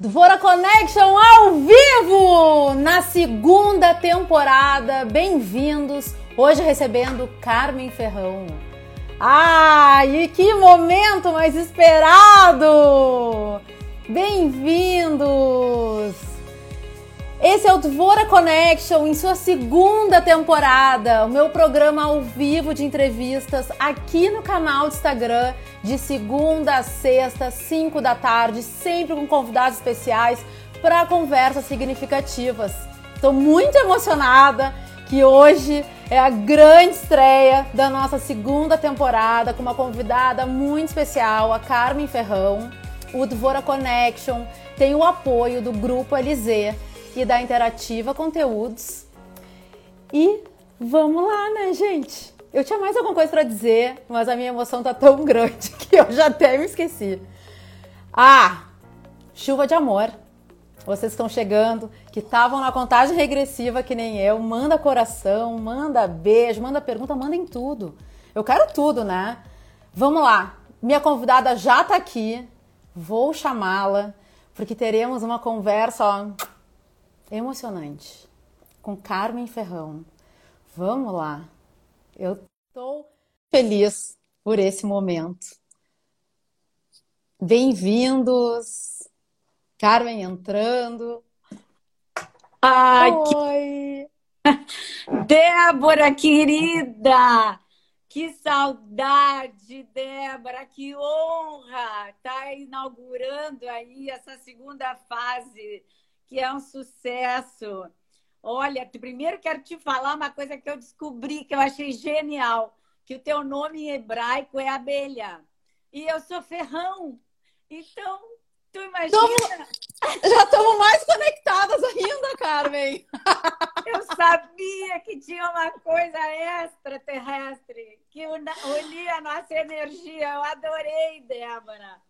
Dvora Connection ao vivo na segunda temporada. Bem-vindos. Hoje recebendo Carmen Ferrão. Ai, e que momento mais esperado! Bem-vindos! Esse é o Dvora Connection em sua segunda temporada, o meu programa ao vivo de entrevistas aqui no canal do Instagram de segunda a sexta, 5 da tarde, sempre com convidados especiais para conversas significativas. Estou muito emocionada que hoje é a grande estreia da nossa segunda temporada com uma convidada muito especial, a Carmen Ferrão. O Dvora Connection tem o apoio do Grupo LZ e da Interativa Conteúdos. E vamos lá, né, gente? Eu tinha mais alguma coisa para dizer, mas a minha emoção tá tão grande que eu já até me esqueci. Ah, chuva de amor. Vocês estão chegando, que estavam na contagem regressiva que nem eu, manda coração, manda beijo, manda pergunta, mandem tudo. Eu quero tudo, né? Vamos lá. Minha convidada já tá aqui. Vou chamá-la porque teremos uma conversa ó, emocionante com Carmen Ferrão. Vamos lá. Eu estou feliz por esse momento. Bem-vindos. Carmen entrando. Ai, Oi. Que... Débora, querida! Que saudade, Débora! Que honra estar tá inaugurando aí essa segunda fase, que é um sucesso. Olha, primeiro quero te falar uma coisa que eu descobri que eu achei genial, que o teu nome em hebraico é abelha. E eu sou ferrão. Então, tu imagina. Tomo... Já estamos mais conectadas ainda, Carmen. Eu sabia que tinha uma coisa extraterrestre que unia a nossa energia. Eu adorei, Débora.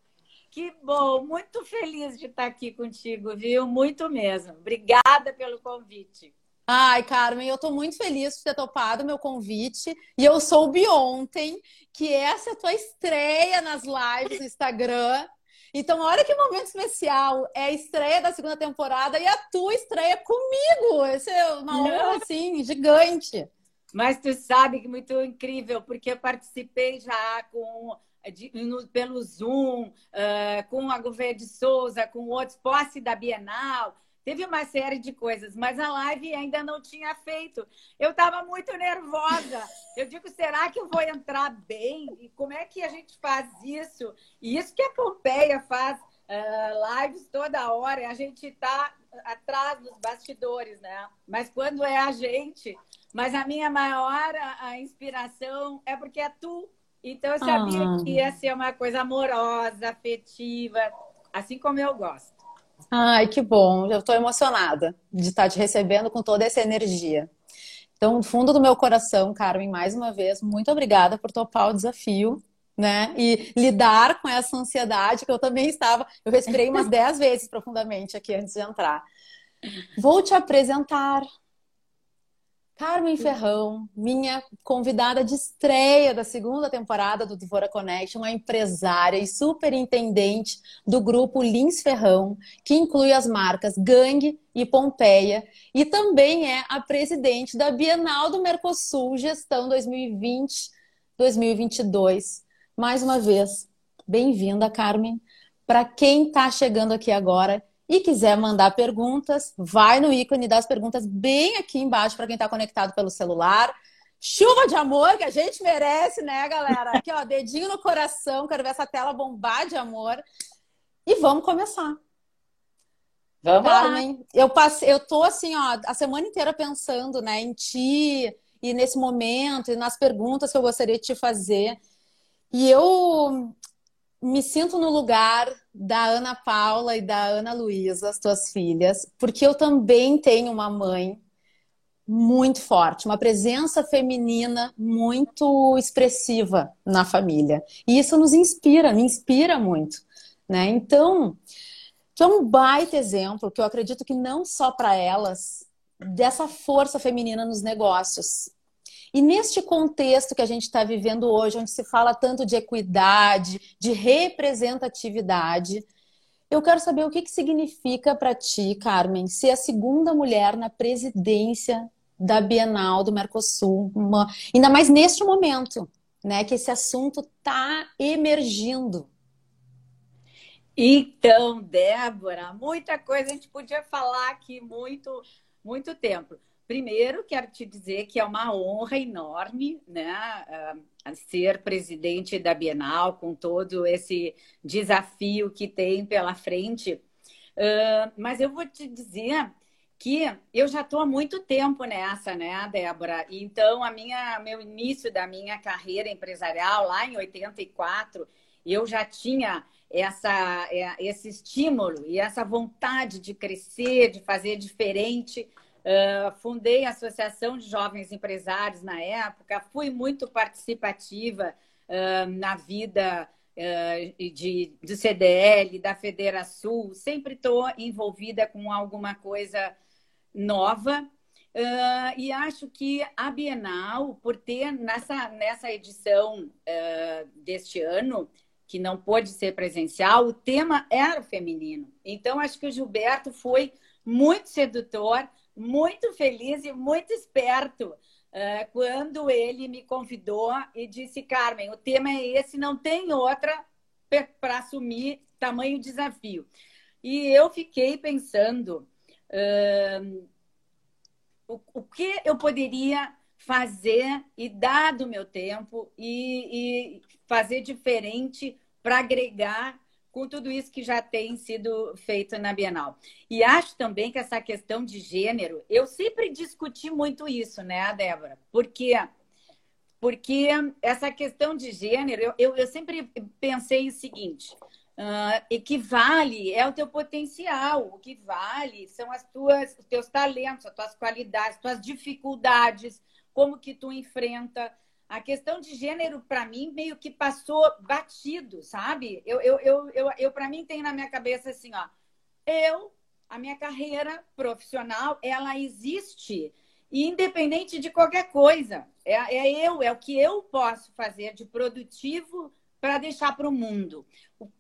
Que bom, muito feliz de estar aqui contigo, viu? Muito mesmo. Obrigada pelo convite. Ai, Carmen, eu estou muito feliz por ter topado o meu convite. E eu soube ontem que essa é a tua estreia nas lives no Instagram. Então, olha que momento especial. É a estreia da segunda temporada e a tua estreia comigo. Esse é uma honra, assim, gigante. Mas tu sabe que muito incrível, porque eu participei já com de, no, pelo Zoom, uh, com a Gouveia de Souza, com outros, posse da Bienal. Teve uma série de coisas, mas a live ainda não tinha feito. Eu estava muito nervosa. Eu digo, será que eu vou entrar bem? E como é que a gente faz isso? E isso que a Pompeia faz uh, lives toda hora. A gente está atrás dos bastidores, né? Mas quando é a gente. Mas a minha maior a inspiração é porque é tu então eu sabia ah. que ia ser uma coisa amorosa, afetiva, assim como eu gosto. Ai, que bom. Eu estou emocionada de estar te recebendo com toda essa energia. Então, do fundo do meu coração, Carmen, mais uma vez, muito obrigada por topar o desafio, né? E lidar com essa ansiedade que eu também estava. Eu respirei umas 10 vezes profundamente aqui antes de entrar. Vou te apresentar Carmen Ferrão, minha convidada de estreia da segunda temporada do Devora Connection, a empresária e superintendente do grupo Lins Ferrão, que inclui as marcas Gangue e Pompeia, e também é a presidente da Bienal do Mercosul Gestão 2020-2022. Mais uma vez, bem-vinda, Carmen. Para quem está chegando aqui agora e quiser mandar perguntas, vai no ícone das perguntas bem aqui embaixo para quem está conectado pelo celular. Chuva de amor que a gente merece, né, galera? Aqui, ó, dedinho no coração, quero ver essa tela bombar de amor. E vamos começar. Vamos Carmen, lá. Eu passei, eu tô assim, ó, a semana inteira pensando, né, em ti e nesse momento e nas perguntas que eu gostaria de te fazer. E eu me sinto no lugar da Ana Paula e da Ana Luísa, as tuas filhas, porque eu também tenho uma mãe muito forte, uma presença feminina muito expressiva na família. E isso nos inspira, me inspira muito, né? Então, tu é um baita exemplo que eu acredito que não só para elas, dessa força feminina nos negócios, e neste contexto que a gente está vivendo hoje, onde se fala tanto de equidade, de representatividade, Eu quero saber o que, que significa para ti, Carmen, ser a segunda mulher na presidência da Bienal do Mercosul, uma... ainda mais neste momento, né, que esse assunto está emergindo. Então, Débora, muita coisa a gente podia falar aqui muito, muito tempo. Primeiro, quero te dizer que é uma honra enorme, né, ser presidente da Bienal com todo esse desafio que tem pela frente. mas eu vou te dizer que eu já estou há muito tempo nessa, né, Débora? Então, a minha, meu início da minha carreira empresarial, lá em 84, eu já tinha essa, é, esse estímulo e essa vontade de crescer, de fazer diferente. Uh, fundei a Associação de Jovens Empresários na época, fui muito participativa uh, na vida uh, de, do CDL, da Federação, sempre estou envolvida com alguma coisa nova. E acho que a Bienal, por ter nessa, nessa edição deste ano, que não pôde ser presencial, o tema era feminino. Então, acho que o Gilberto foi muito sedutor, muito feliz e muito esperto uh, quando ele me convidou e disse: Carmen, o tema é esse, não tem outra para assumir tamanho desafio. E eu fiquei pensando o, o que eu poderia fazer e dar do meu tempo e, e fazer diferente para agregar com tudo isso que já tem sido feito na Bienal. E acho também que essa questão de gênero, eu sempre discuti muito isso, né, Débora? Porque porque essa questão de gênero, eu, eu, eu sempre pensei o seguinte: Uh, equivale é o teu potencial, o que vale são as tuas, os teus talentos, as tuas qualidades, as tuas dificuldades, como que tu enfrenta. A questão de gênero, para mim, meio que passou batido, sabe? Eu, eu, eu, eu, eu para mim, tem na minha cabeça assim, ó. Eu, a minha carreira profissional, ela existe independente de qualquer coisa. É, é eu, é o que eu posso fazer de produtivo para deixar para o mundo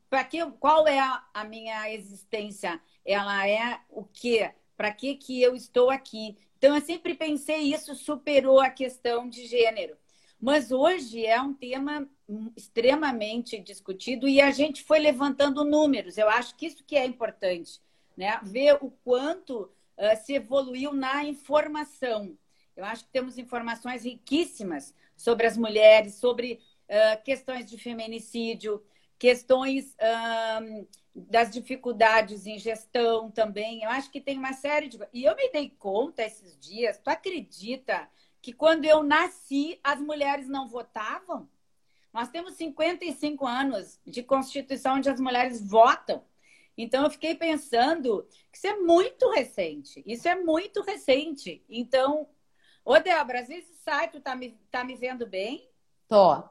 para que qual é a, a, minha existência? Ela é o quê? Para que que eu estou aqui? Então eu sempre pensei isso superou a questão de gênero. Mas hoje é um tema extremamente discutido e a gente foi levantando números. Eu acho que isso que é importante, né? Ver o quanto uh, se evoluiu na informação. Eu acho que temos informações riquíssimas sobre as mulheres, sobre uh, questões de feminicídio, questões um, das dificuldades em gestão também. Eu acho que tem uma série de. E eu me dei conta esses dias, tu acredita que quando eu nasci, as mulheres não votavam? Nós temos 55 anos de Constituição onde as mulheres votam. Então, eu fiquei pensando que isso é muito recente. Isso é muito recente. Então, ô Débora, às vezes sai, tu tá me, tá me vendo bem? Tô.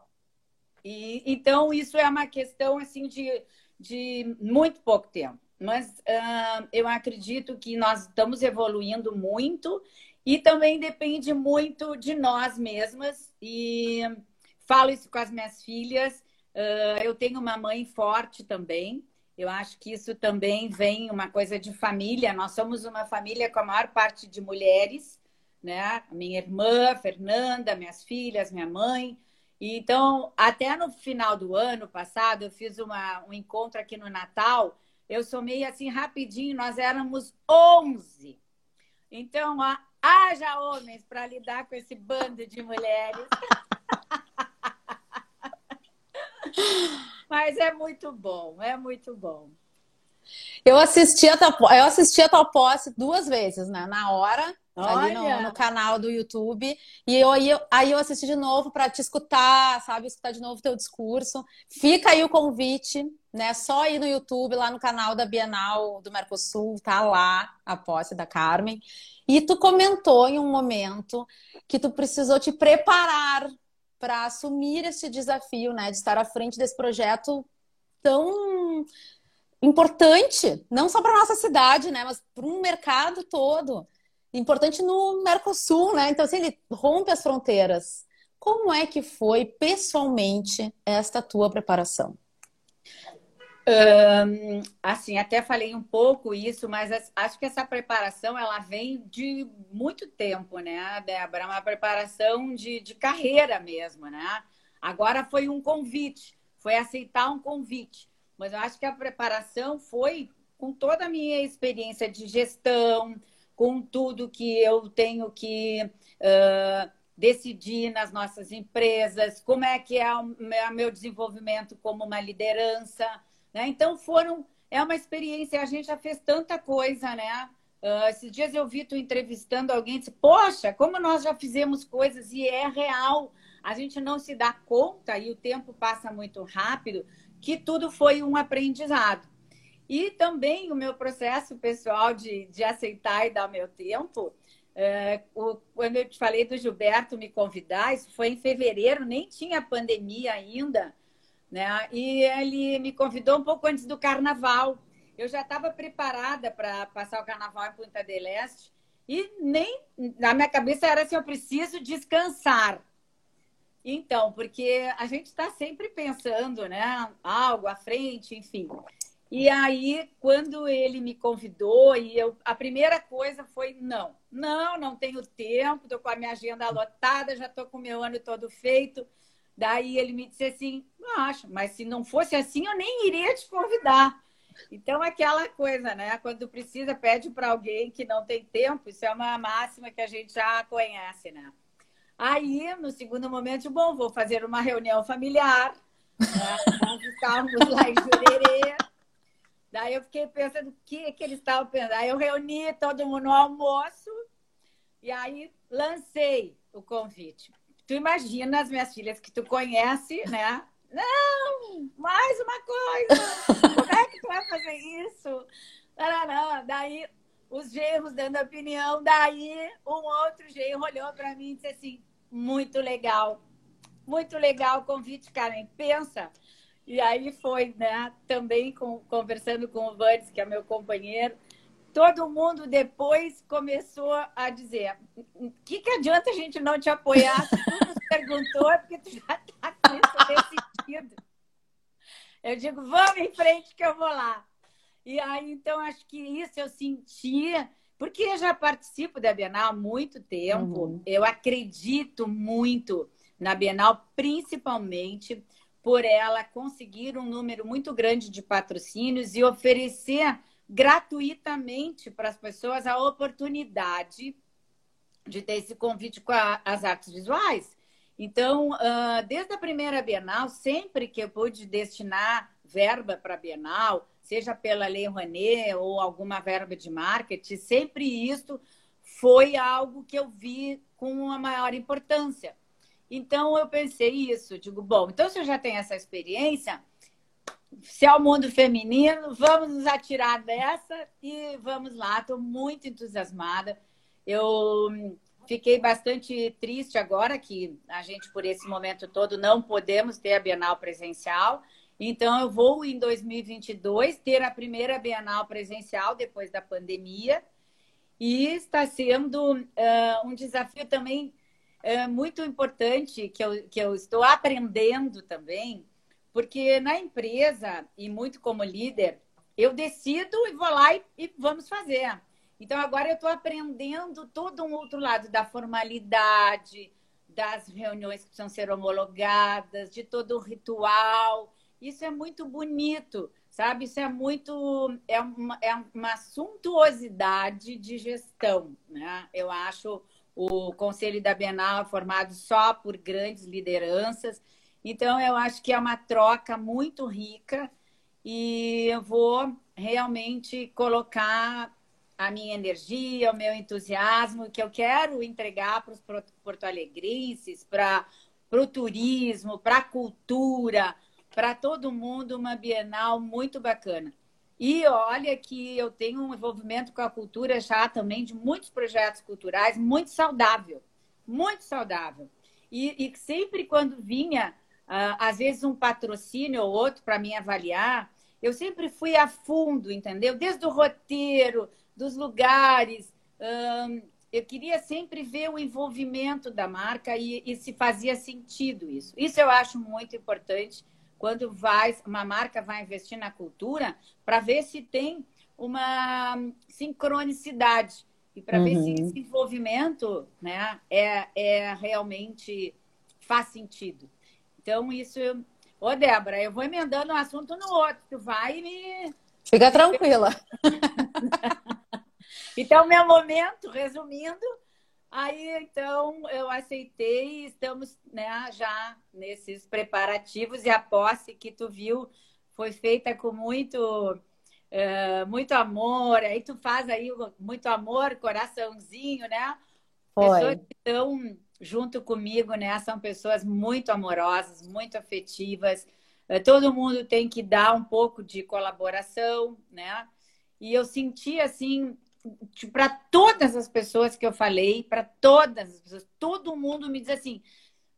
E, então, isso é uma questão assim de, de muito pouco tempo. Mas uh, eu acredito que nós estamos evoluindo muito e também depende muito de nós mesmas. E falo isso com as minhas filhas. Uh, eu tenho uma mãe forte também. Eu acho que isso também vem uma coisa de família. Nós somos uma família com a maior parte de mulheres, né? Minha irmã, Fernanda, minhas filhas, minha mãe. Então, até no final do ano passado, eu fiz uma, um encontro aqui no Natal. Eu somei assim rapidinho, nós éramos 11. Então, ó, haja homens para lidar com esse bando de mulheres. Mas é muito bom, é muito bom. Eu assisti a tua, eu assisti a tua posse duas vezes, né? Na hora ali no, no, canal do YouTube. E eu, aí, eu, aí eu assisti de novo para te escutar, sabe? Escutar de novo o teu discurso. Fica aí o convite, né? Só ir no YouTube, lá no canal da Bienal do Mercosul, tá lá a posse da Carmen. E tu comentou em um momento que tu precisou te preparar para assumir esse desafio, né? De estar à frente desse projeto tão importante, não só para nossa cidade, né? Mas para um mercado todo importante no Mercosul, né? Então, assim, ele rompe as fronteiras. Como é que foi pessoalmente esta tua preparação? Um, assim, até falei um pouco isso, mas acho que essa preparação ela vem de muito tempo, né, Débora? Uma preparação de, de carreira mesmo, né? Agora foi um convite, foi aceitar um convite. Mas eu acho que a preparação foi com toda a minha experiência de gestão, com tudo que eu tenho que uh, decidir nas nossas empresas, como é que é o meu desenvolvimento como uma liderança né? Então foram, é uma experiência, a gente já fez tanta coisa, né? Uh, esses dias eu vi tu entrevistando alguém e disse, poxa, como nós já fizemos coisas e é real. A gente não se dá conta e o tempo passa muito rápido que tudo foi um aprendizado. E também o meu processo pessoal de, de aceitar e dar meu tempo. Uh, o, quando eu te falei do Gilberto me convidar, isso foi em fevereiro, nem tinha pandemia ainda né? E ele me convidou um pouco antes do carnaval. Eu já estava preparada para passar o carnaval em Punta del Este e nem na minha cabeça era assim: eu preciso descansar. Então, porque a gente está sempre pensando, né? Algo à frente, enfim. E aí, quando ele me convidou, e eu, a primeira coisa foi: não, não, não tenho tempo, estou com a minha agenda lotada, já estou com o meu ano todo feito. Daí ele me disse assim: não acho, mas se não fosse assim, eu nem iria te convidar. Então, aquela coisa, né? Quando precisa, pede para alguém que não tem tempo, isso é uma máxima que a gente já conhece, né? Aí, no segundo momento, bom, vou fazer uma reunião familiar. Né? Estávamos lá em Jurerê. Daí eu fiquei pensando o que, que eles estavam pensando. Aí eu reuni todo mundo no almoço e aí lancei o convite tu imagina as minhas filhas que tu conhece, né? Não, mais uma coisa. Como é que tu vai fazer isso? Não, Daí os genros dando opinião, daí um outro genro olhou para mim e disse assim: muito legal, muito legal o convite, Karen. Pensa. E aí foi, né? Também com, conversando com o Vandes, que é meu companheiro, todo mundo depois começou a dizer: o que, que adianta a gente não te apoiar? Se tu nos perguntou, é porque tu já está com isso decidido. Eu digo: vamos em frente que eu vou lá. E aí, então, acho que isso eu senti, porque eu já participo da Bienal há muito tempo, uhum. eu acredito muito na Bienal, principalmente por ela conseguir um número muito grande de patrocínios e oferecer gratuitamente para as pessoas a oportunidade de ter esse convite com a, as artes visuais. Então, uh, desde a primeira Bienal, sempre que eu pude destinar verba para a Bienal, seja pela Lei Rouanet ou alguma verba de marketing, sempre isso foi algo que eu vi com uma maior importância. Então, eu pensei isso, digo, bom, então se eu já tenho essa experiência, se é o mundo feminino, vamos nos atirar dessa e vamos lá. Estou muito entusiasmada. Eu fiquei bastante triste agora que a gente, por esse momento todo, não podemos ter a Bienal presencial. Então, eu vou em 2022 ter a primeira Bienal presencial depois da pandemia. E está sendo uh, um desafio também uh, muito importante que eu, que eu estou aprendendo também porque na empresa, e muito como líder, eu decido e vou lá e, e vamos fazer. Então, agora eu estou aprendendo todo um outro lado da formalidade, das reuniões que precisam ser homologadas, de todo o ritual. Isso é muito bonito, sabe? Isso é muito. É uma, é uma suntuosidade de gestão, né? Eu acho o Conselho da Bienal formado só por grandes lideranças então, eu acho que é uma troca muito rica e eu vou realmente colocar a minha energia, o meu entusiasmo, que eu quero entregar para os porto-alegrenses, para o turismo, para a cultura, para todo mundo, uma Bienal muito bacana. E olha que eu tenho um envolvimento com a cultura já também de muitos projetos culturais, muito saudável, muito saudável. E, e sempre quando vinha uh, às vezes um patrocínio ou outro para mim avaliar, eu sempre fui a fundo, entendeu? Desde o roteiro, dos lugares. Eu queria sempre ver o envolvimento da marca e, e, se fazia sentido isso. Isso eu acho muito importante quando vai, uma marca vai investir na cultura, para ver se tem uma sincronicidade e para uhum. ver se uhum. esse envolvimento né, é, é realmente faz sentido. Então, isso. Ô, Débora, eu vou emendando um assunto no outro. Tu vai me. Fica tranquila. então, meu momento, resumindo, aí então eu aceitei e estamos né, já nesses preparativos e a posse que tu viu foi feita com muito é, muito amor, aí tu faz aí muito amor, coraçãozinho, né? Foi. Pessoas que estão junto comigo, né? São pessoas muito amorosas, muito afetivas. É, todo mundo tem que dar um pouco de colaboração, né? E eu senti assim, para todas as pessoas que eu falei, para todas as pessoas, todo mundo me diz assim: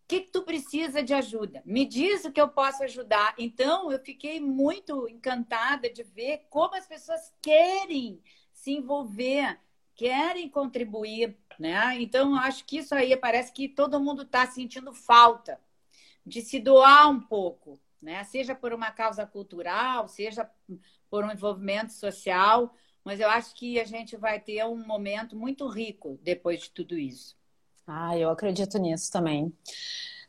que, que tu precisa de ajuda? Me diz o que eu posso ajudar. Então, eu fiquei muito encantada de ver como as pessoas querem se envolver, querem contribuir, né? Então, acho que isso aí parece que todo mundo está sentindo falta de se doar um pouco, né? Seja por uma causa cultural, seja por um envolvimento social, mas eu acho que a gente vai ter um momento muito rico depois de tudo isso. Ah, eu acredito nisso também.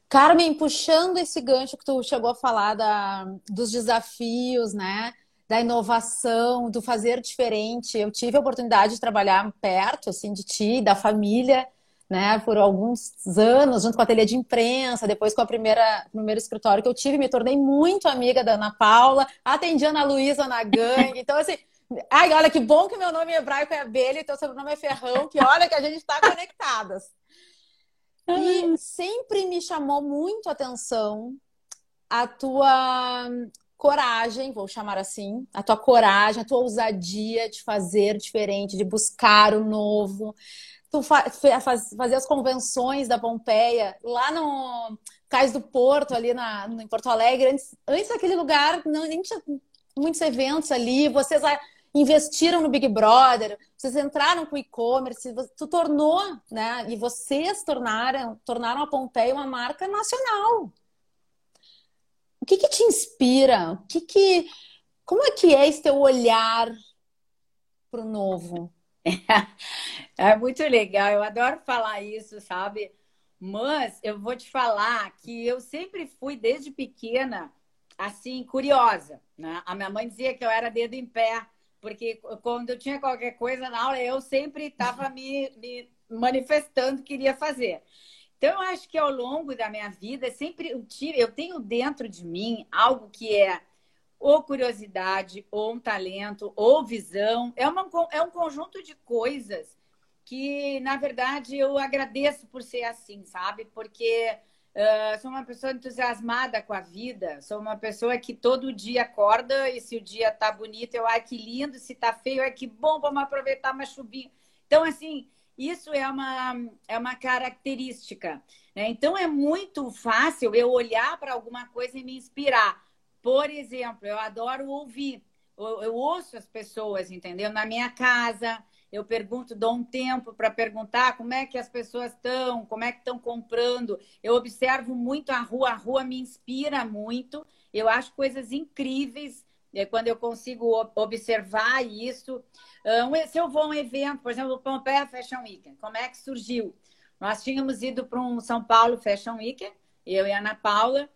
Carmen, puxando esse gancho que tu chegou a falar da, dos desafios, né? Da inovação, do fazer diferente. Eu tive a oportunidade de trabalhar perto, assim, de ti, da família, né? Por alguns anos, junto com a ateliê de imprensa, depois com a primeira, primeiro escritório que eu tive, me tornei muito amiga da Ana Paula, atendi a Ana Luísa na gangue. Então, assim, ai, olha que bom que meu nome hebraico é Abelha e teu sobrenome é Ferrão, que olha que a gente está conectadas. E sempre me chamou muito a atenção a tua coragem, vou chamar assim, a tua coragem, a tua ousadia de fazer diferente, de buscar o novo. Tu fa faz, fazer as convenções da Pompeia lá no Cais do Porto, ali na, em Porto Alegre, antes, antes daquele lugar, não, nem tinha muitos eventos ali, vocês investiram no Big Brother, vocês entraram com e-commerce, tu tornou, né? E vocês tornaram, tornaram a Pompeia uma marca nacional. O que que te inspira? O que que, como é que é esse teu olhar para o novo? É muito legal, eu adoro falar isso, sabe? Mas eu vou te falar que eu sempre fui, desde pequena, assim, curiosa. Né? A minha mãe dizia que eu era dedo em pé porque quando eu tinha qualquer coisa na aula, eu sempre estava me, me manifestando que queria fazer. Então, eu acho que ao longo da minha vida, sempre eu, tive, eu tenho dentro de mim algo que é ou curiosidade, ou um talento, ou visão. É, uma, é um conjunto de coisas que, na verdade, eu agradeço por ser assim, sabe? Porque Uh, sou uma pessoa entusiasmada com a vida, sou uma pessoa que todo dia acorda e se o dia tá bonito, eu, ai que lindo, se tá feio, ai que bom, vamos aproveitar uma chuvinha. Então, assim, isso é uma, é uma característica. Né? Então, é muito fácil eu olhar para alguma coisa e me inspirar. Por exemplo, eu adoro ouvir, eu, eu ouço as pessoas, entendeu? Na minha casa, eu pergunto, dou um tempo para perguntar como é que as pessoas estão, como é que estão comprando. Eu observo muito a rua, a rua me inspira muito. Eu acho coisas incríveis é, quando eu consigo observar isso. Se eu vou a um evento, por exemplo, o Pompeia Fashion Week, como é que surgiu? Nós tínhamos ido para um São Paulo Fashion Week, eu e a Ana Paula,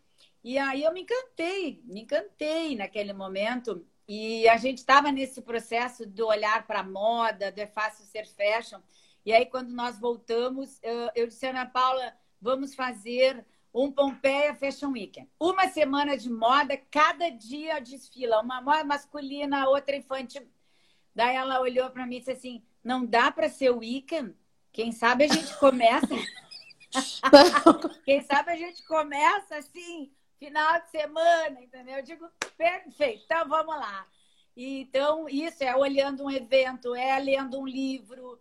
e aí eu me encantei, me encantei naquele momento e a gente estava nesse processo do olhar para a moda, do é fácil ser fashion. E aí, quando nós voltamos, eu disse, Ana Paula, vamos fazer um Pompeia Fashion Week. Uma semana de moda, cada dia desfila. Uma moda masculina, outra infantil. Daí ela olhou para mim e disse assim, não dá para ser weekend? Quem sabe a gente começa... Quem sabe a gente começa assim final de semana, entendeu? Eu digo, perfeito, então vamos lá. Então, isso é olhando um evento, é lendo um livro.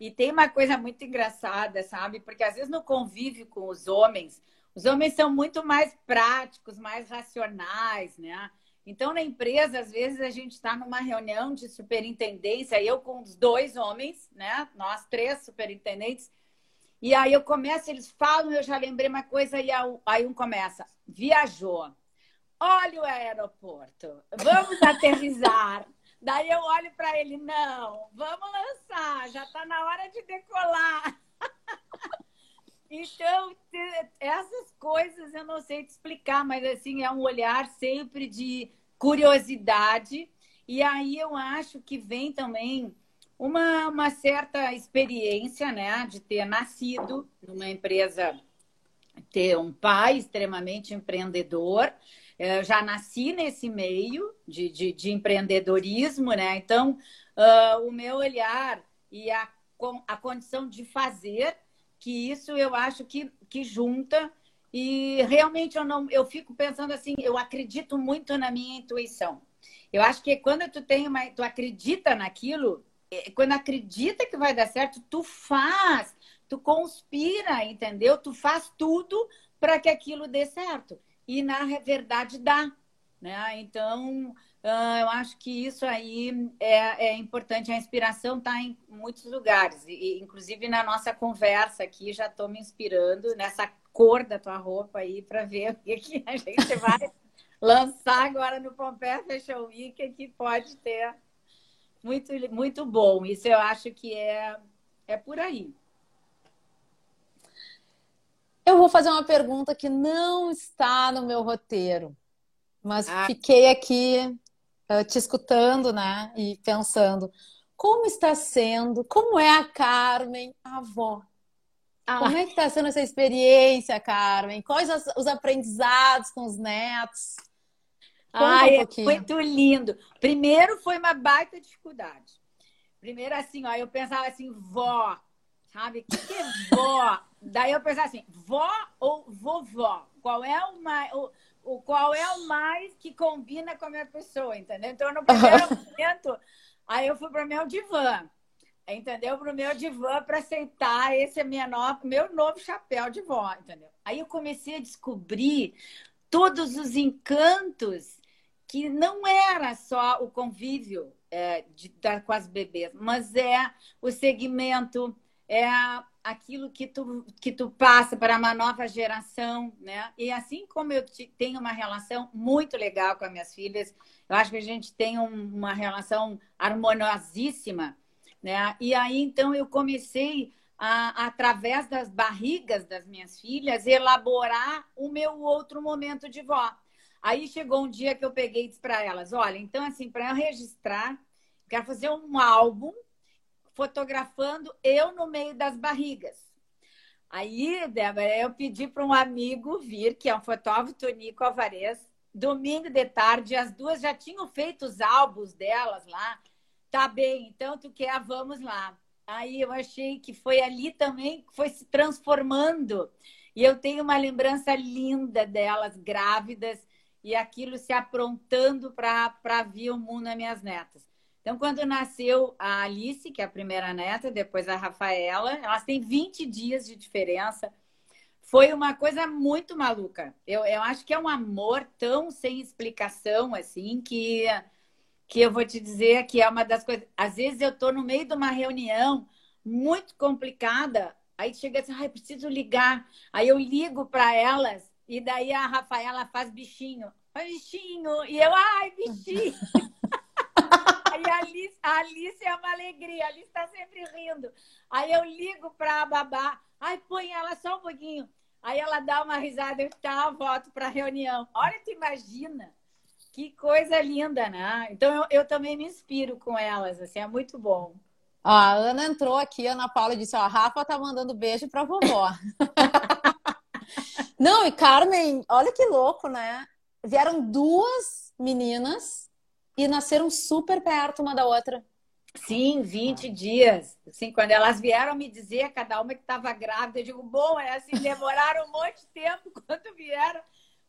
E tem uma coisa muito engraçada, sabe? Porque às vezes no convívio com os homens, os homens são muito mais práticos, mais racionais, né? Então, na empresa, às vezes a gente está numa reunião de superintendência, eu com os dois homens, né? Nós três superintendentes, E aí eu começo, eles falam, eu já lembrei uma coisa, e aí um começa, viajou. Olha o aeroporto, vamos aterrizar. Daí eu olho para ele, não, vamos lançar, já está na hora de decolar. então, essas coisas eu não sei te explicar, mas assim, é um olhar sempre de curiosidade. E aí eu acho que vem também uma, uma certa experiência, né, de ter nascido numa empresa, ter um pai extremamente empreendedor. Eu já nasci nesse meio de, de, de empreendedorismo, né? Então, uh, o meu olhar e a, a condição de fazer, que isso eu acho que, que junta. E realmente eu não, eu fico pensando assim, eu acredito muito na minha intuição. Eu acho que quando tu tem uma, tu acredita naquilo, é, quando acredita que vai dar certo, tu faz, tu conspira, entendeu? Tu faz tudo para que aquilo dê certo. E na verdade dá. Né? Então, eu acho que isso aí é, é importante. A inspiração está em muitos lugares, e, inclusive na nossa conversa aqui, já estou me inspirando nessa cor da tua roupa aí para ver o que, que a gente vai lançar agora no Pompeia Fashion Week, que pode ter muito, muito bom. Isso eu acho que é, é por aí. Eu vou fazer uma pergunta que não está no meu roteiro, mas ah. fiquei aqui uh, te escutando, né? E pensando, como está sendo, como é a Carmen, a avó? Ah. Como é que está sendo essa experiência, Carmen? Quais os aprendizados com os netos? Ai, um é muito lindo. Primeiro foi uma baita dificuldade. Primeiro, assim, ó, eu pensava assim, vó, sabe? O que, que é vó? Daí eu pensava assim, vó ou vovó? Qual é o mais, o, o, qual é o mais que combina com a minha pessoa, entendeu? Então, no primeiro momento, aí eu fui para o meu divã, entendeu? Para o meu divã para aceitar esse é minha no, meu novo chapéu de vó, entendeu? Aí eu comecei a descobrir todos os encantos que não era só o convívio é, de, com as bebês, mas é o segmento, é aquilo que tu, que tu passa para uma nova geração, né? E assim como eu tenho uma relação muito legal com as minhas filhas, eu acho que a gente tem um, uma relação harmoniosíssima, né? E aí, então, eu comecei a, através das barrigas das minhas filhas, elaborar o meu outro momento de vó. Aí chegou um dia que eu peguei e disse para elas: olha, então, assim, para eu registrar, quero fazer um álbum fotografando eu no meio das barrigas. Aí, Débora, eu pedi para um amigo vir, que é um fotógrafo, Tonico Alvarez, domingo de tarde, as duas já tinham feito os álbuns delas lá. Tá bem, então tu quer, vamos lá. Aí eu achei que foi ali também que foi se transformando. E eu tenho uma lembrança linda delas grávidas e aquilo se aprontando para vir o mundo nas minhas netas. Então, quando nasceu a Alice, que é a primeira neta, depois a Rafaela, elas têm 20 dias de diferença. Foi uma coisa muito maluca. Eu, eu acho que é um amor tão sem explicação, assim, que, que eu vou te dizer que é uma das coisas. Às vezes eu estou no meio de uma reunião muito complicada, aí chega assim, ai, preciso ligar. Aí eu ligo para elas e daí a Rafaela faz bichinho. Ai, bichinho. E eu, ai, bichinho. Aí a Alice, a Alice é uma alegria, a Alice está sempre rindo. Aí eu ligo para a babá, ai, põe ela só um pouquinho. Aí ela dá uma risada e tá, volto para a reunião. Olha, tu imagina. Que coisa linda, né? Então eu, eu também me inspiro com elas, assim, é muito bom. a Ana entrou aqui, a Ana Paula disse: Ó, a Rafa tá mandando beijo pra vovó. Não, e Carmen, olha que louco, né? Vieram duas meninas e nasceram super perto uma da outra. Sim, 20 dias. Sim, quando elas vieram me dizer, cada uma que estava grávida, eu digo, bom, é assim, demoraram um monte de tempo quando vieram.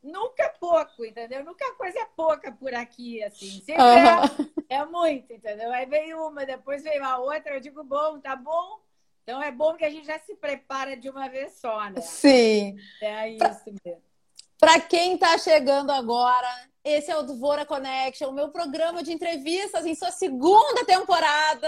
Nunca é pouco, entendeu? Nunca a coisa é pouca por aqui, assim. Sempre uhum. é, é muito, entendeu? Aí veio uma, depois veio a outra, eu digo, bom, tá bom, então é bom que a gente já se prepara de uma vez só, né? Sim. É isso mesmo. Para quem está chegando agora, esse é o Dvora Connection, o meu programa de entrevistas em sua segunda temporada,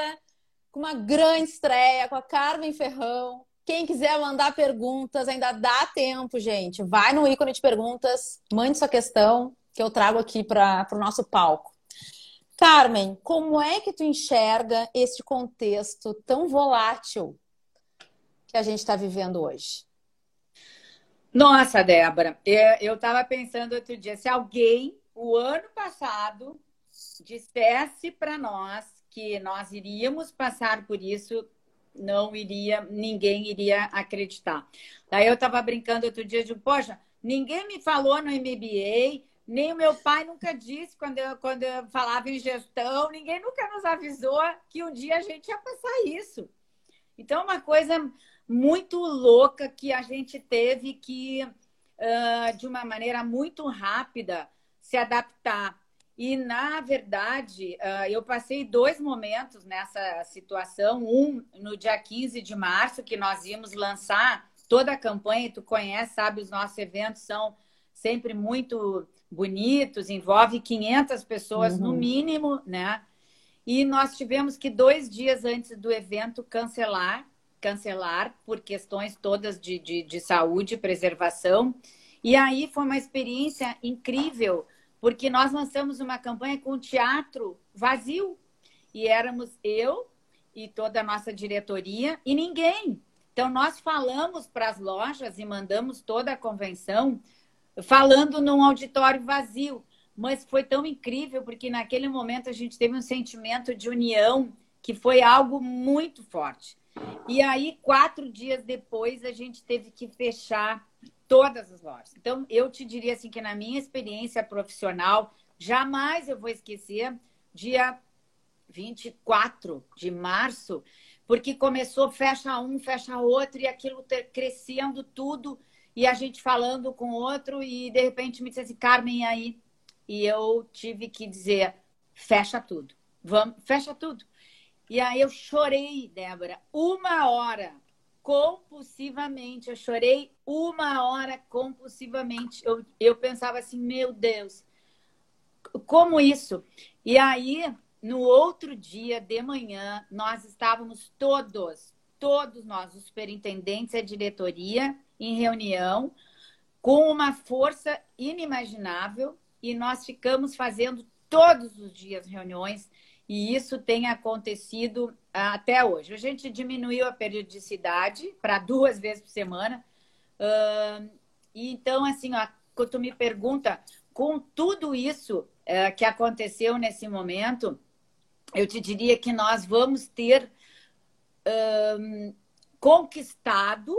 com uma grande estreia com a Carmen Ferrão. Quem quiser mandar perguntas, ainda dá tempo, gente. Vai no ícone de perguntas, mande sua questão, que eu trago aqui para o nosso palco. Carmen, como é que tu enxerga esse contexto tão volátil que a gente está vivendo hoje? Nossa, Débora, é, eu estava pensando outro dia, se alguém, o ano passado, dissesse para nós que nós iríamos passar por isso, não iria, ninguém iria acreditar. Daí eu estava brincando outro dia de, poxa, ninguém me falou no MBA, nem o meu pai nunca disse quando eu, quando eu falava em gestão, ninguém nunca nos avisou que um dia a gente ia passar isso. Então, uma coisa muito louca que a gente teve que, uh, de uma maneira muito rápida, se adaptar. E, na verdade, uh, eu passei dois momentos nessa situação. Um, no dia 15 de março, que nós íamos lançar toda a campanha, tu conhece, sabe, os nossos eventos são sempre muito bonitos, envolve 500 pessoas uhum. no mínimo, né? E nós tivemos que dois dias antes do evento cancelar, cancelar por questões todas de, de, de saúde preservação. E aí foi uma experiência incrível, porque nós lançamos uma campanha com teatro vazio. E éramos eu e toda a nossa diretoria e ninguém. Então, nós falamos para as lojas e mandamos toda a convenção falando num auditório vazio. Mas foi tão incrível, porque naquele momento a gente teve um sentimento de união que foi algo muito forte. E aí, quatro dias depois, a gente teve que fechar todas as lojas. Então, eu te diria assim que na minha experiência profissional, jamais eu vou esquecer dia 24 de março, porque começou fecha um, fecha outro e aquilo crescendo tudo e a gente falando com outro e de repente me disse assim, Carmen, aí? E eu tive que dizer, fecha tudo. Vamos, fecha tudo. E aí eu chorei, Débora, uma hora compulsivamente. Eu chorei uma hora compulsivamente. Eu, eu pensava assim, meu Deus, como isso? E aí, no outro dia de manhã, nós estávamos todos, todos nós, os superintendentes e a diretoria, em reunião com uma força inimaginável e nós ficamos fazendo todos os dias reuniões e isso tem acontecido até hoje. A gente diminuiu a periodicidade para duas vezes por semana. Uh, e então, assim, ó, quando tu me pergunta, com tudo isso uh, que aconteceu nesse momento, eu te diria que nós vamos ter uh, conquistado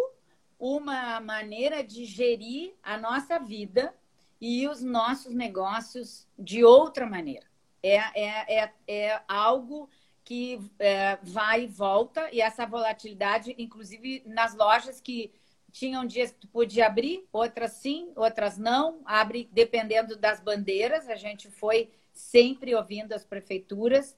uma maneira de gerir a nossa vida e os nossos negócios de outra maneira. É, é, é, é algo que é, vai e volta, e essa volatilidade, inclusive nas lojas que tinham dias que tu podia abrir, outras sim, outras não, abre dependendo das bandeiras, a gente foi sempre ouvindo as prefeituras,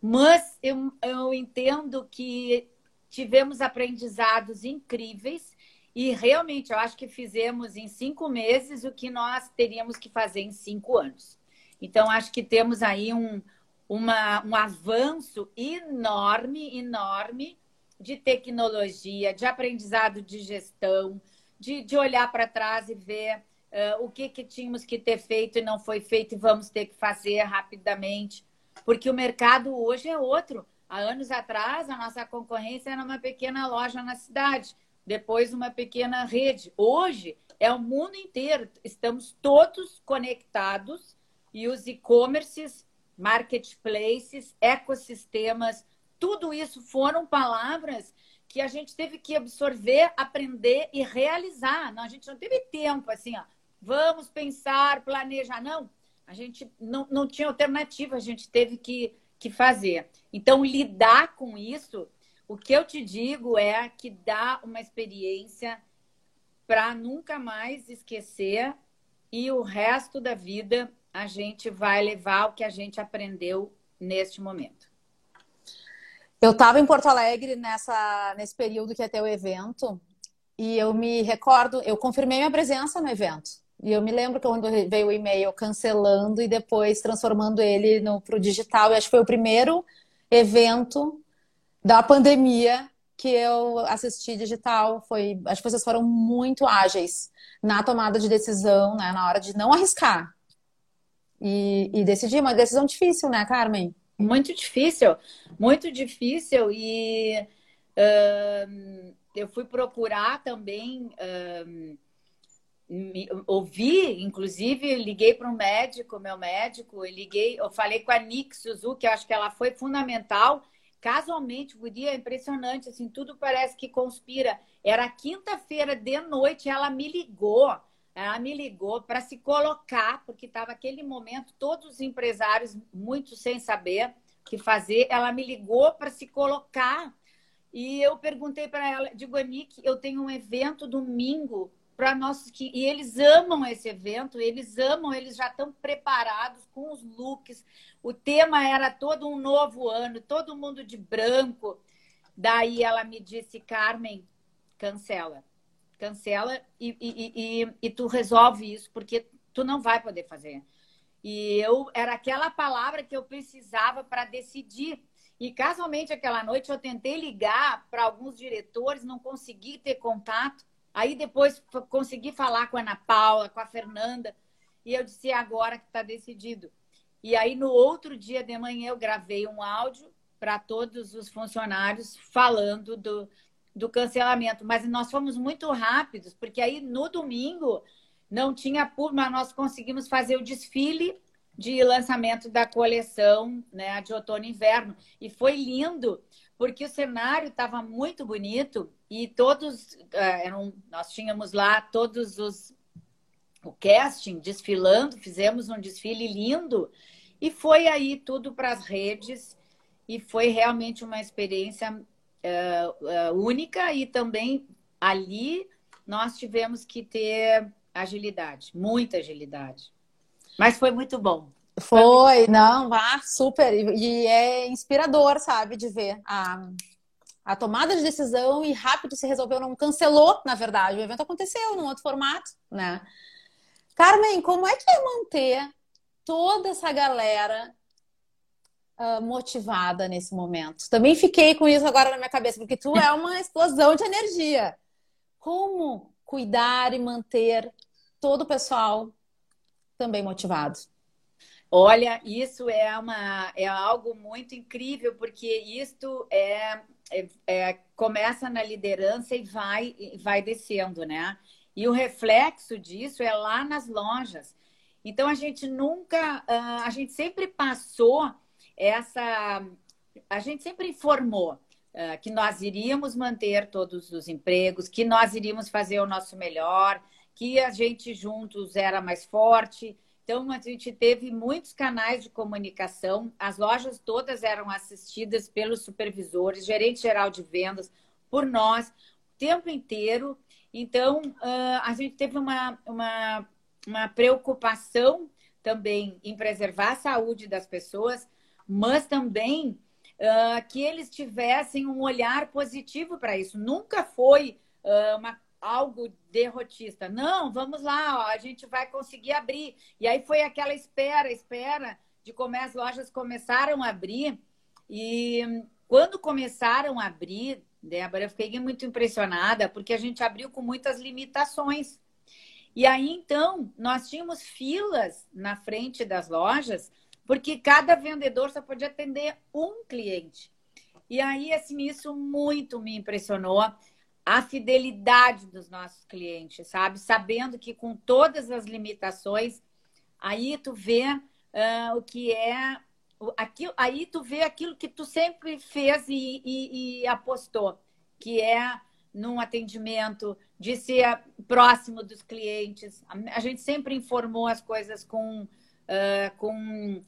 mas eu, eu entendo que tivemos aprendizados incríveis e realmente, eu acho que fizemos em cinco meses o que nós teríamos que fazer em cinco anos. Então, acho que temos aí um, uma, um avanço enorme, enorme de tecnologia, de aprendizado de gestão, de, de olhar para trás e ver uh, o que, que tínhamos que ter feito e não foi feito e vamos ter que fazer rapidamente. Porque o mercado hoje é outro. Há anos atrás, a nossa concorrência era uma pequena loja na cidade depois uma pequena rede. Hoje é o mundo inteiro, estamos todos conectados e os e-commerces, marketplaces, ecossistemas, tudo isso foram palavras que a gente teve que absorver, aprender e realizar. Não, a gente não teve tempo assim, ó, vamos pensar, planejar. Não, a gente não, não tinha alternativa, a gente teve que, que fazer. Então, lidar com isso o que eu te digo é que dá uma experiência para nunca mais esquecer e o resto da vida a gente vai levar o que a gente aprendeu neste momento. Eu estava em Porto Alegre nessa, nesse período que ter o evento e eu me recordo, eu confirmei minha presença no evento. E eu me lembro que quando veio o e-mail cancelando e depois transformando ele para o digital, eu acho que foi o primeiro evento da pandemia que eu assisti digital. Foi, acho que vocês foram muito ágeis na tomada de decisão, né? Na hora de não arriscar. E, e decidir, uma decisão difícil, né, Carmen? Muito difícil, muito difícil. E uh, eu fui procurar também. Uh, me, ouvi, inclusive, liguei para um médico, meu médico, eu liguei, eu falei com a Nick Suzuki, eu acho que ela foi fundamental. Casualmente, o dia é impressionante, assim, tudo parece que conspira. Era quinta-feira de noite, ela me ligou, ela me ligou para se colocar, porque estava aquele momento, todos os empresários muito sem saber o que fazer. Ela me ligou para se colocar e eu perguntei para ela, digo, Nick, eu tenho um evento domingo para nós que e eles amam esse evento, eles amam, eles já estão preparados com os looks. O tema era todo um novo ano, todo mundo de branco. Daí ela me disse, Carmen, cancela, cancela e, e, e, e tu resolve isso porque tu não vai poder fazer. E eu era aquela palavra que eu precisava para decidir. E casualmente aquela noite eu tentei ligar para alguns diretores, não consegui ter contato. Aí depois consegui falar com a Ana Paula, com a Fernanda, e eu disse: é agora que está decidido. E aí no outro dia de manhã eu gravei um áudio para todos os funcionários falando do, do cancelamento. Mas nós fomos muito rápidos, porque aí no domingo não tinha público, mas nós conseguimos fazer o desfile de lançamento da coleção né, de outono e inverno. E foi lindo, porque o cenário estava muito bonito e todos uh, eram, nós tínhamos lá todos os o casting desfilando, fizemos um desfile lindo e foi aí tudo para as redes e foi realmente uma experiência uh, uh, única e também ali nós tivemos que ter agilidade, muita agilidade. Mas foi muito bom. Foi, não, vá, super. E, é inspirador, sabe, de ver a, a tomada de decisão e rápido se resolveu, não cancelou, na verdade. O evento aconteceu num outro formato, né? Carmen, como é que é manter toda essa galera uh, motivada nesse momento? Também fiquei com isso agora na minha cabeça, porque tu é uma explosão de energia. Como cuidar e manter todo o pessoal também motivado? Olha, isso é, uma, é algo muito incrível, porque isto é, é, é, começa na liderança e vai, vai descendo, né? E o reflexo disso é lá nas lojas. Então, a gente nunca, uh, a gente sempre passou essa, a gente sempre informou uh, que nós iríamos manter todos os empregos, que nós iríamos fazer o nosso melhor, que a gente juntos era mais forte, então, a gente teve muitos canais de comunicação, as lojas todas eram assistidas pelos supervisores, gerente geral de vendas, por nós, o tempo inteiro. Então, a gente teve uma, uma, uma preocupação também em preservar a saúde das pessoas, mas também que eles tivessem um olhar positivo para isso. Nunca foi uma algo derrotista. Não, vamos lá, ó, a gente vai conseguir abrir. E aí foi aquela espera, espera de como as lojas começaram a abrir. E quando começaram a abrir, Débora, eu fiquei muito impressionada, porque a gente abriu com muitas limitações. E aí, então, nós tínhamos filas na frente das lojas, porque cada vendedor só podia atender um cliente. E aí, assim, isso muito me impressionou a fidelidade dos nossos clientes, sabe? Sabendo que com todas as limitações, aí tu vê uh, o que é. Aquilo, aí tu vê aquilo que tu sempre fez e, e, e apostou, que é num atendimento, de ser próximo dos clientes. A gente sempre informou as coisas com, uh, com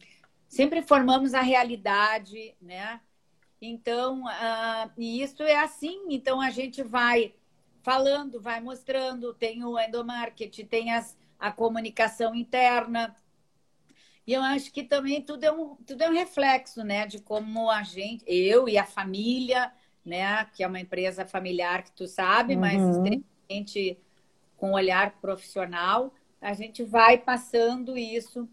sempre informamos a realidade, né? Então, uh, e isso é assim. Então, a gente vai falando, vai mostrando. Tem o endomarketing, tem as, a comunicação interna. E eu acho que também tudo é, um, tudo é um reflexo, né? De como a gente, eu e a família, né? Que é uma empresa familiar que tu sabe, uhum. mas extremamente com olhar profissional, a gente vai passando isso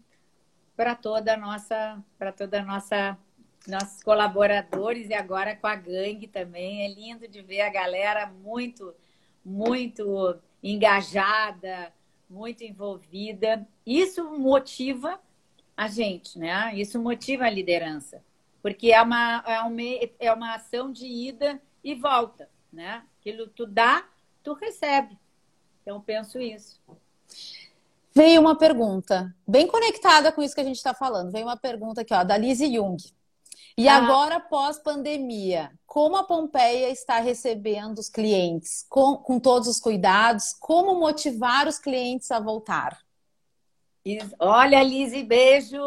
para toda a nossa, para toda a nossa nossos colaboradores e agora com a gangue também. É lindo de ver a galera muito, muito engajada, muito envolvida. Isso motiva a gente, né? Isso motiva a liderança, porque é uma, é uma, é uma ação de ida e volta, né? Aquilo tu dá, tu recebe. Então, penso isso. Veio uma pergunta, bem conectada com isso que a gente está falando. Veio uma pergunta aqui, ó, da Lizzie Jung. E ah. agora, pós-pandemia, como a Pompeia está recebendo os clientes? Com, com todos os cuidados? Como motivar os clientes a voltar? Olha, Lise, beijo.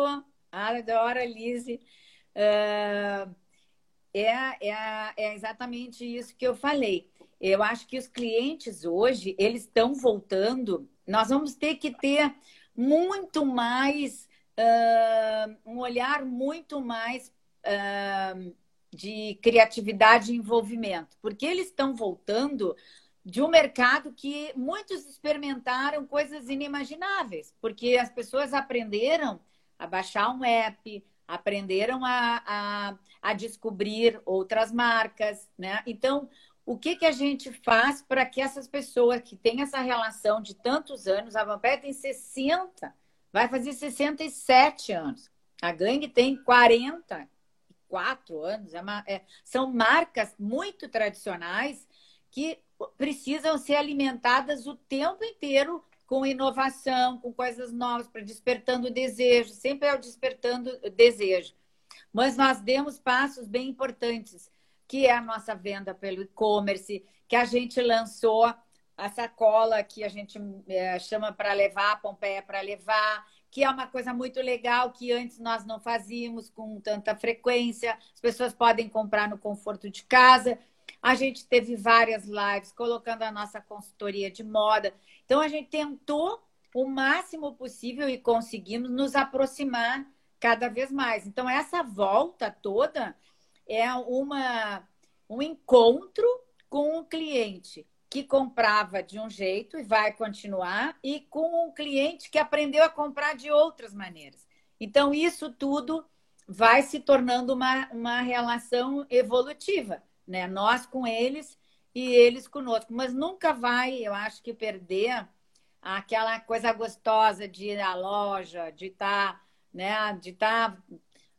Adoro, Lise. Uh, é, é, é exatamente isso que eu falei. Eu acho que os clientes hoje, eles estão voltando. Nós vamos ter que ter muito mais, uh, um olhar muito mais uh, de criatividade e envolvimento, porque eles estão voltando de um mercado que muitos experimentaram coisas inimagináveis, porque as pessoas aprenderam a baixar um app, aprenderam a, a, a descobrir outras marcas, né? Então, o que, que a gente faz para que essas pessoas que têm essa relação de tantos anos, a Vampé tem 60, vai fazer 67 anos, a Gangue tem 40, quatro anos. É uma, é, são marcas muito tradicionais que precisam ser alimentadas o tempo inteiro com inovação, com coisas novas, para despertando o desejo. Sempre é o despertando o desejo. Mas nós demos passos bem importantes, que é a nossa venda pelo e-commerce, que a gente lançou a sacola que a gente é, chama para levar, Pompeia para levar, que é uma coisa muito legal que antes nós não fazíamos com tanta frequência. As pessoas podem comprar no conforto de casa. A gente teve várias lives colocando a nossa consultoria de moda. Então a gente tentou o máximo possível e conseguimos nos aproximar cada vez mais. Então essa volta toda é uma um encontro com o cliente que comprava de um jeito e vai continuar, e com um cliente que aprendeu a comprar de outras maneiras. Então, isso tudo vai se tornando uma, uma relação evolutiva, né? Nós com eles e eles conosco. Mas nunca vai, eu acho que, perder aquela coisa gostosa de ir à loja, de estar, tá, né? De estar. Tá,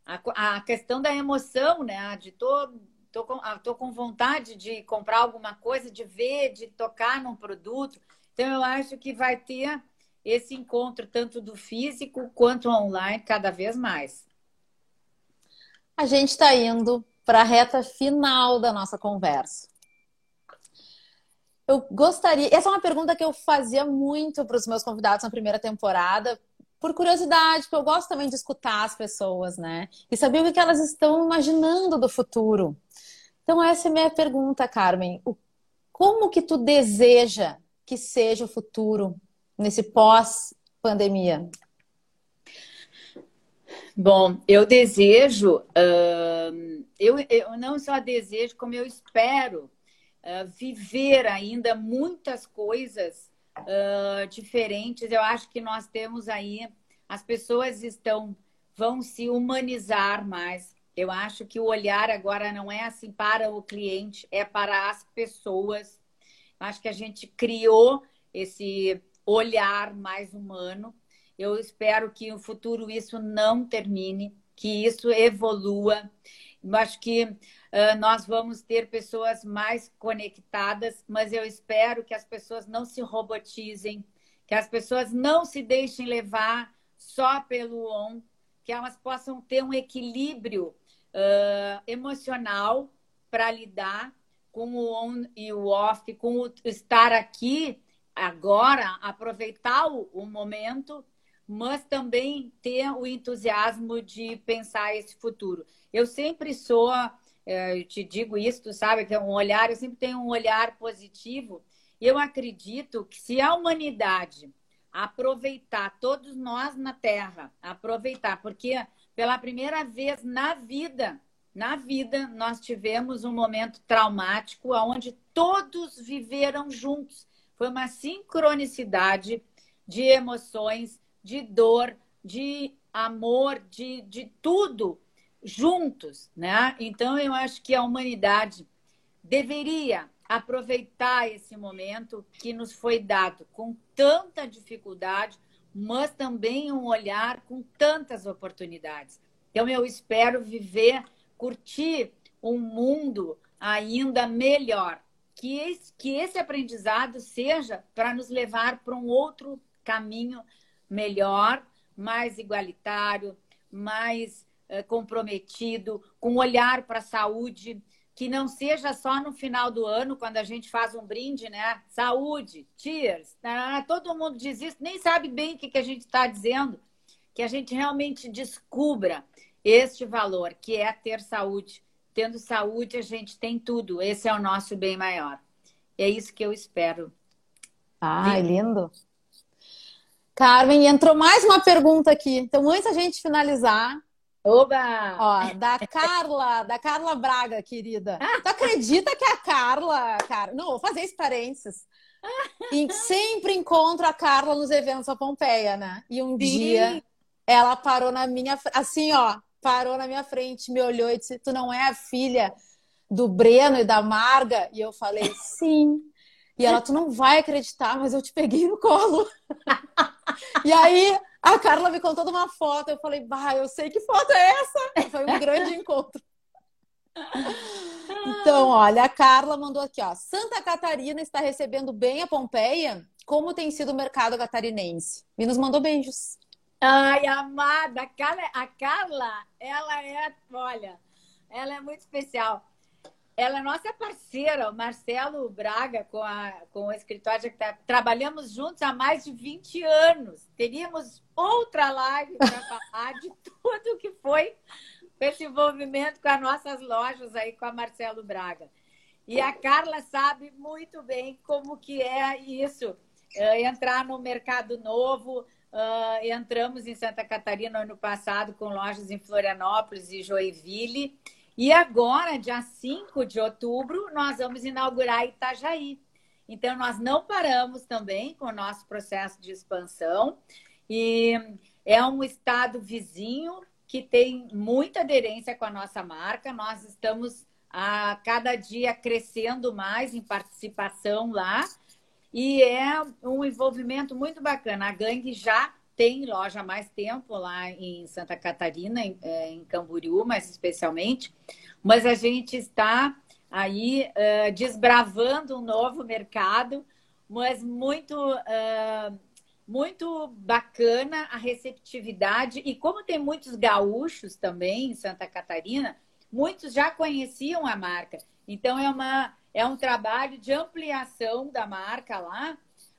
a, a questão da emoção, né? De todo Tô com, ah, tô com vontade de comprar alguma coisa, de ver, de tocar num produto. Então, eu acho que vai ter esse encontro, tanto do físico quanto online, cada vez mais. A gente está indo para a reta final da nossa conversa. Eu gostaria. Essa é uma pergunta que eu fazia muito para os meus convidados na primeira temporada, por curiosidade, porque eu gosto também de escutar as pessoas, né? E saber o que elas estão imaginando do futuro. Então, essa é a minha pergunta, Carmen. Como que tu deseja que seja o futuro nesse pós-pandemia? Bom, eu desejo, uh, eu, eu não só desejo, como eu espero uh, viver ainda muitas coisas uh, diferentes. Eu acho que nós temos aí, as pessoas estão, vão se humanizar mais. Eu acho que o olhar agora não é assim para o cliente, é para as pessoas. Eu acho que a gente criou esse olhar mais humano. Eu espero que no futuro isso não termine, que isso evolua. Eu acho que uh, nós vamos ter pessoas mais conectadas, mas eu espero que as pessoas não se robotizem, que as pessoas não se deixem levar só pelo on, que elas possam ter um equilíbrio uh, emocional para lidar com o on e o off, com o estar aqui agora, aproveitar o, o momento, mas também ter o entusiasmo de pensar esse futuro. Eu sempre sou, eu te digo isso, tu sabe, que é um olhar, eu sempre tenho um olhar positivo. Eu acredito que se a humanidade aproveitar, todos nós na Terra, aproveitar, porque pela primeira vez na vida, na vida, nós tivemos um momento traumático onde todos viveram juntos. Foi uma sincronicidade de emoções, de dor, de amor, de, de tudo juntos, né? Então eu acho que a humanidade deveria aproveitar esse momento que nos foi dado com tanta dificuldade, mas também um olhar com tantas oportunidades. Então eu espero viver, curtir um mundo ainda melhor, que esse, que esse aprendizado seja para nos levar para um outro caminho melhor, mais igualitário, mais comprometido, com olhar para a saúde, que não seja só no final do ano, quando a gente faz um brinde, né? Saúde, cheers. Ah, todo mundo diz isso, nem sabe bem o que, que a gente está dizendo. Que a gente realmente descubra este valor, que é ter saúde. Tendo saúde, a gente tem tudo. Esse é o nosso bem maior. É isso que eu espero. Ai, lindo. Carmen, entrou mais uma pergunta aqui. Então, antes da gente finalizar, Oba! Ó, da Carla, da Carla Braga, querida. Tu acredita que a Carla, cara, não, vou fazer esse parênteses. E sempre encontro a Carla nos eventos da Pompeia, né? E um Sim. dia ela parou na minha, assim, ó, parou na minha frente, me olhou e disse: "Tu não é a filha do Breno e da Marga?" E eu falei: "Sim". E ela: "Tu não vai acreditar, mas eu te peguei no colo". e aí a Carla me contou de uma foto, eu falei, bah, eu sei que foto é essa. Foi um grande encontro. Então, olha, a Carla mandou aqui, ó. Santa Catarina está recebendo bem a Pompeia? Como tem sido o mercado catarinense? E nos mandou beijos. Ai, amada, a Carla, a Carla, ela é, olha, ela é muito especial. Ela é nossa parceira, o Marcelo Braga, com, a, com o escritório que tá, trabalhamos juntos há mais de 20 anos. Teríamos outra live para falar de tudo que foi esse envolvimento com as nossas lojas aí com a Marcelo Braga. E a Carla sabe muito bem como que é isso, é, entrar no mercado novo. Uh, entramos em Santa Catarina ano passado com lojas em Florianópolis e Joinville. E agora, dia 5 de outubro, nós vamos inaugurar Itajaí. Então, nós não paramos também com o nosso processo de expansão. E é um estado vizinho que tem muita aderência com a nossa marca. Nós estamos a cada dia crescendo mais em participação lá. E é um envolvimento muito bacana. A gangue já tem loja há mais tempo lá em Santa Catarina, em, é, em Camboriú, mais especialmente, mas a gente está aí uh, desbravando um novo mercado, mas muito, uh, muito bacana a receptividade. E como tem muitos gaúchos também em Santa Catarina, muitos já conheciam a marca. Então é, uma, é um trabalho de ampliação da marca lá,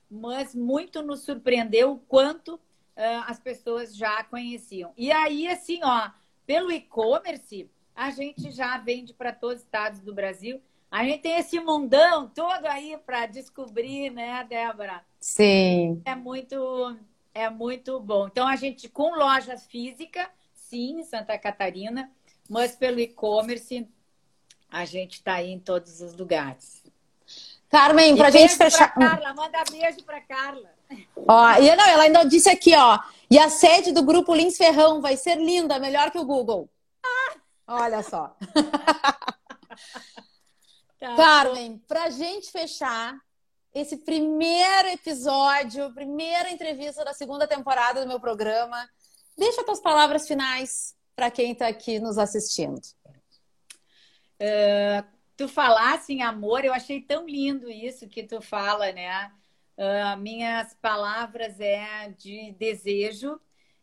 mas muito nos surpreendeu o quanto as pessoas já conheciam. E aí, assim, ó, pelo e-commerce, a gente já vende para todos os estados do Brasil. A gente tem esse mundão todo aí para descobrir, né, Débora? Sim. É muito, é muito bom. Então, a gente, com lojas físicas, sim, em Santa Catarina, mas pelo e-commerce, a gente está aí em todos os lugares. Carmen, para a gente fechar. Carla, manda beijo para Carla. Ó, e não, ela ainda disse aqui, ó. E a sede do grupo Lins Ferrão vai ser linda, melhor que o Google. Ah! Olha só. tá Carmen, para gente fechar esse primeiro episódio, primeira entrevista da segunda temporada do meu programa, deixa tuas palavras finais para quem está aqui nos assistindo. Uh, tu falasse em amor, eu achei tão lindo isso que tu fala, né? Uh, minhas palavras é de desejo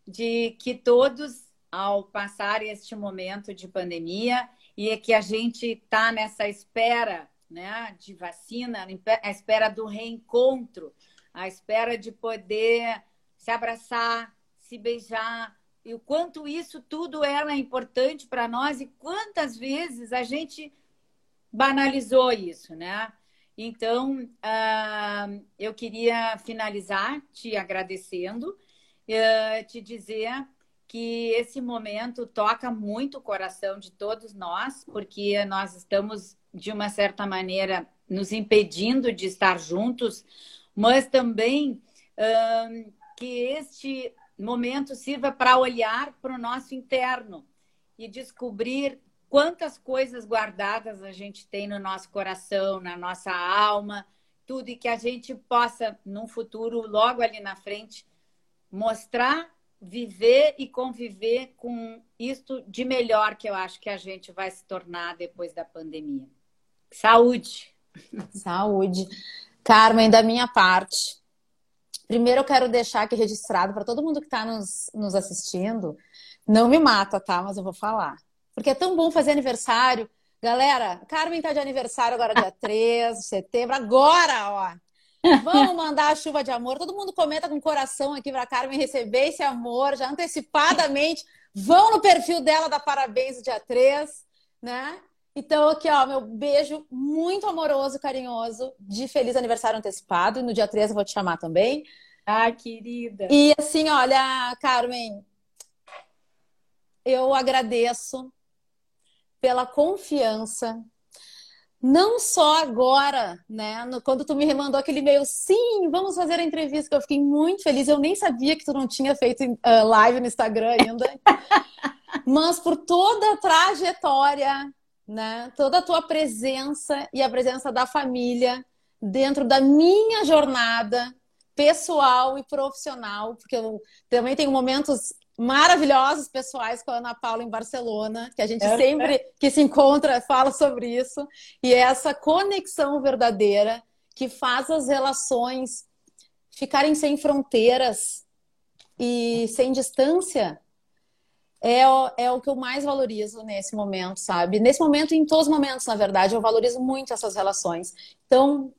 de que todos, ao passar este momento de pandemia, e é que a gente está nessa espera né, de vacina, a espera do reencontro, a espera de poder se abraçar, se beijar, e o quanto isso tudo era importante para nós e quantas vezes a gente banalizou isso, né? Então, uh, eu queria finalizar te agradecendo, uh, te dizer que esse momento toca muito o coração de todos nós, porque nós estamos, de uma certa maneira, nos impedindo de estar juntos, mas também uh, que este momento sirva para olhar para o nosso interno e descobrir quantas coisas guardadas a gente tem no nosso coração, na nossa alma, tudo e que a gente possa, num futuro, logo ali na frente, mostrar, viver e conviver com isto de melhor que eu acho que a gente vai se tornar depois da pandemia. Saúde! Saúde! Carmen, da minha parte, primeiro eu quero deixar aqui registrado para todo mundo que está nos, nos assistindo, não me mata, tá? Mas eu vou falar. Porque é tão bom fazer aniversário. Galera, Carmen está de aniversário agora, dia 13 de setembro. Agora, ó. Vamos mandar a chuva de amor. Todo mundo comenta com coração aqui para Carmen receber esse amor já antecipadamente. Vão no perfil dela da Parabéns dia 3, né? Então, aqui, ó, meu beijo muito amoroso, carinhoso, de feliz aniversário antecipado. E no dia 13 eu vou te chamar também. Ah, querida. E assim, olha, Carmen, eu agradeço pela confiança. Não só agora, né? No, quando tu me mandou aquele e-mail, sim, vamos fazer a entrevista, que eu fiquei muito feliz. Eu nem sabia que tu não tinha feito uh, live no Instagram ainda. Mas por toda a trajetória, né? Toda a tua presença e a presença da família dentro da minha jornada pessoal e profissional, porque eu também tenho momentos maravilhosos pessoais com a Ana Paula em Barcelona, que a gente é, sempre que se encontra fala sobre isso, e é essa conexão verdadeira que faz as relações ficarem sem fronteiras e sem distância. É o, é o que eu mais valorizo nesse momento, sabe? Nesse momento, em todos os momentos, na verdade, eu valorizo muito essas relações. Então,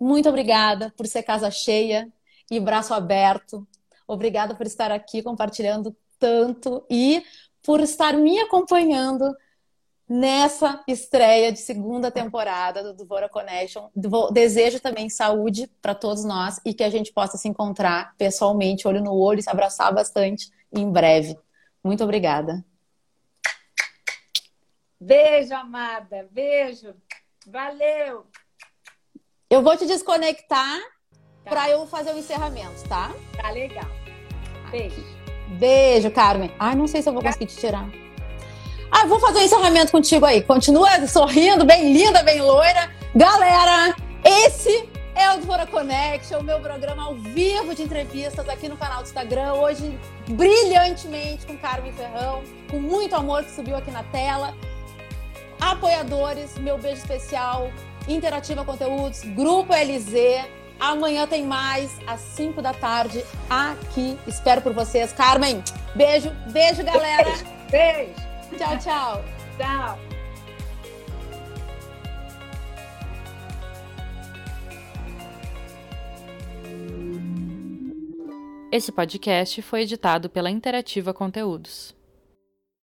muito obrigada por ser casa cheia e braço aberto Obrigada por estar aqui compartilhando tanto e por estar me acompanhando nessa estreia de segunda temporada do Duvora Connection. Desejo também saúde para todos nós e que a gente possa se encontrar pessoalmente, olho no olho, se abraçar bastante em breve. Muito obrigada. Beijo, amada. Beijo. Valeu. Eu vou te desconectar tá. para eu fazer o encerramento, tá? Tá legal. Beijo. Beijo, Carmen. Ai, não sei se eu vou conseguir te tirar. Ah, vou fazer o um encerramento contigo aí. Continua sorrindo, bem linda, bem loira. Galera, esse é o Dvora Connection, o meu programa ao vivo de entrevistas aqui no canal do Instagram. Hoje, brilhantemente, com Carmen Ferrão, com muito amor que subiu aqui na tela. Apoiadores, meu beijo especial, Interativa Conteúdos, Grupo LZ, Amanhã tem mais, às 5 da tarde, aqui. Espero por vocês. Carmen, beijo, beijo, galera. Beijo. beijo. Tchau, tchau. Tchau. Esse podcast foi editado pela Interativa Conteúdos.